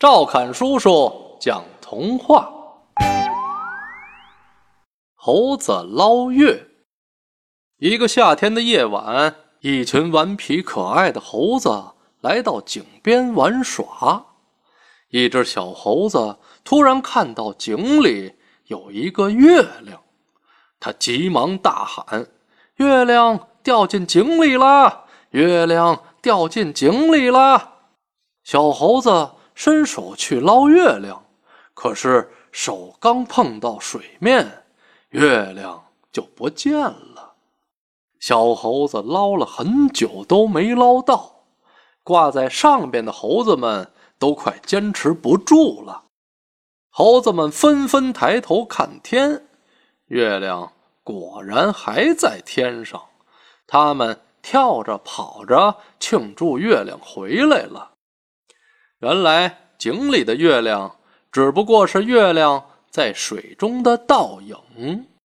赵侃叔叔讲童话：猴子捞月。一个夏天的夜晚，一群顽皮可爱的猴子来到井边玩耍。一只小猴子突然看到井里有一个月亮，他急忙大喊：“月亮掉进井里了！月亮掉进井里了！”小猴子。伸手去捞月亮，可是手刚碰到水面，月亮就不见了。小猴子捞了很久都没捞到，挂在上边的猴子们都快坚持不住了。猴子们纷纷抬头看天，月亮果然还在天上。他们跳着跑着庆祝月亮回来了。原来井里的月亮只不过是月亮在水中的倒影。